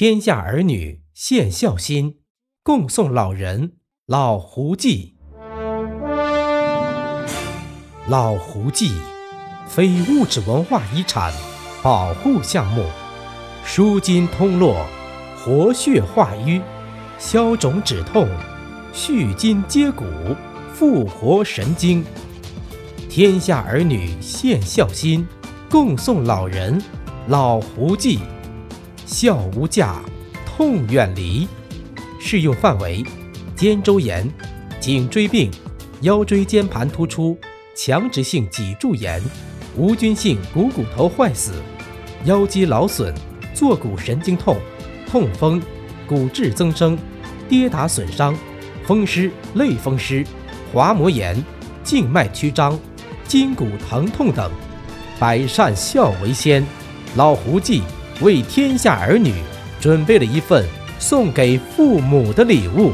天下儿女献孝心，共送老人老胡记。老胡记，非物质文化遗产保护项目，舒筋通络，活血化瘀，消肿止痛，续筋接骨，复活神经。天下儿女献孝心，共送老人老胡记。孝无价，痛远离。适用范围：肩周炎、颈椎病、腰椎间盘突出、强直性脊柱炎、无菌性股骨头坏死、腰肌劳损、坐骨神经痛、痛风、骨质增生、跌打损伤、风湿、类风湿、滑膜炎、静脉曲张、筋骨疼痛等。百善孝为先，老胡记。为天下儿女准备了一份送给父母的礼物。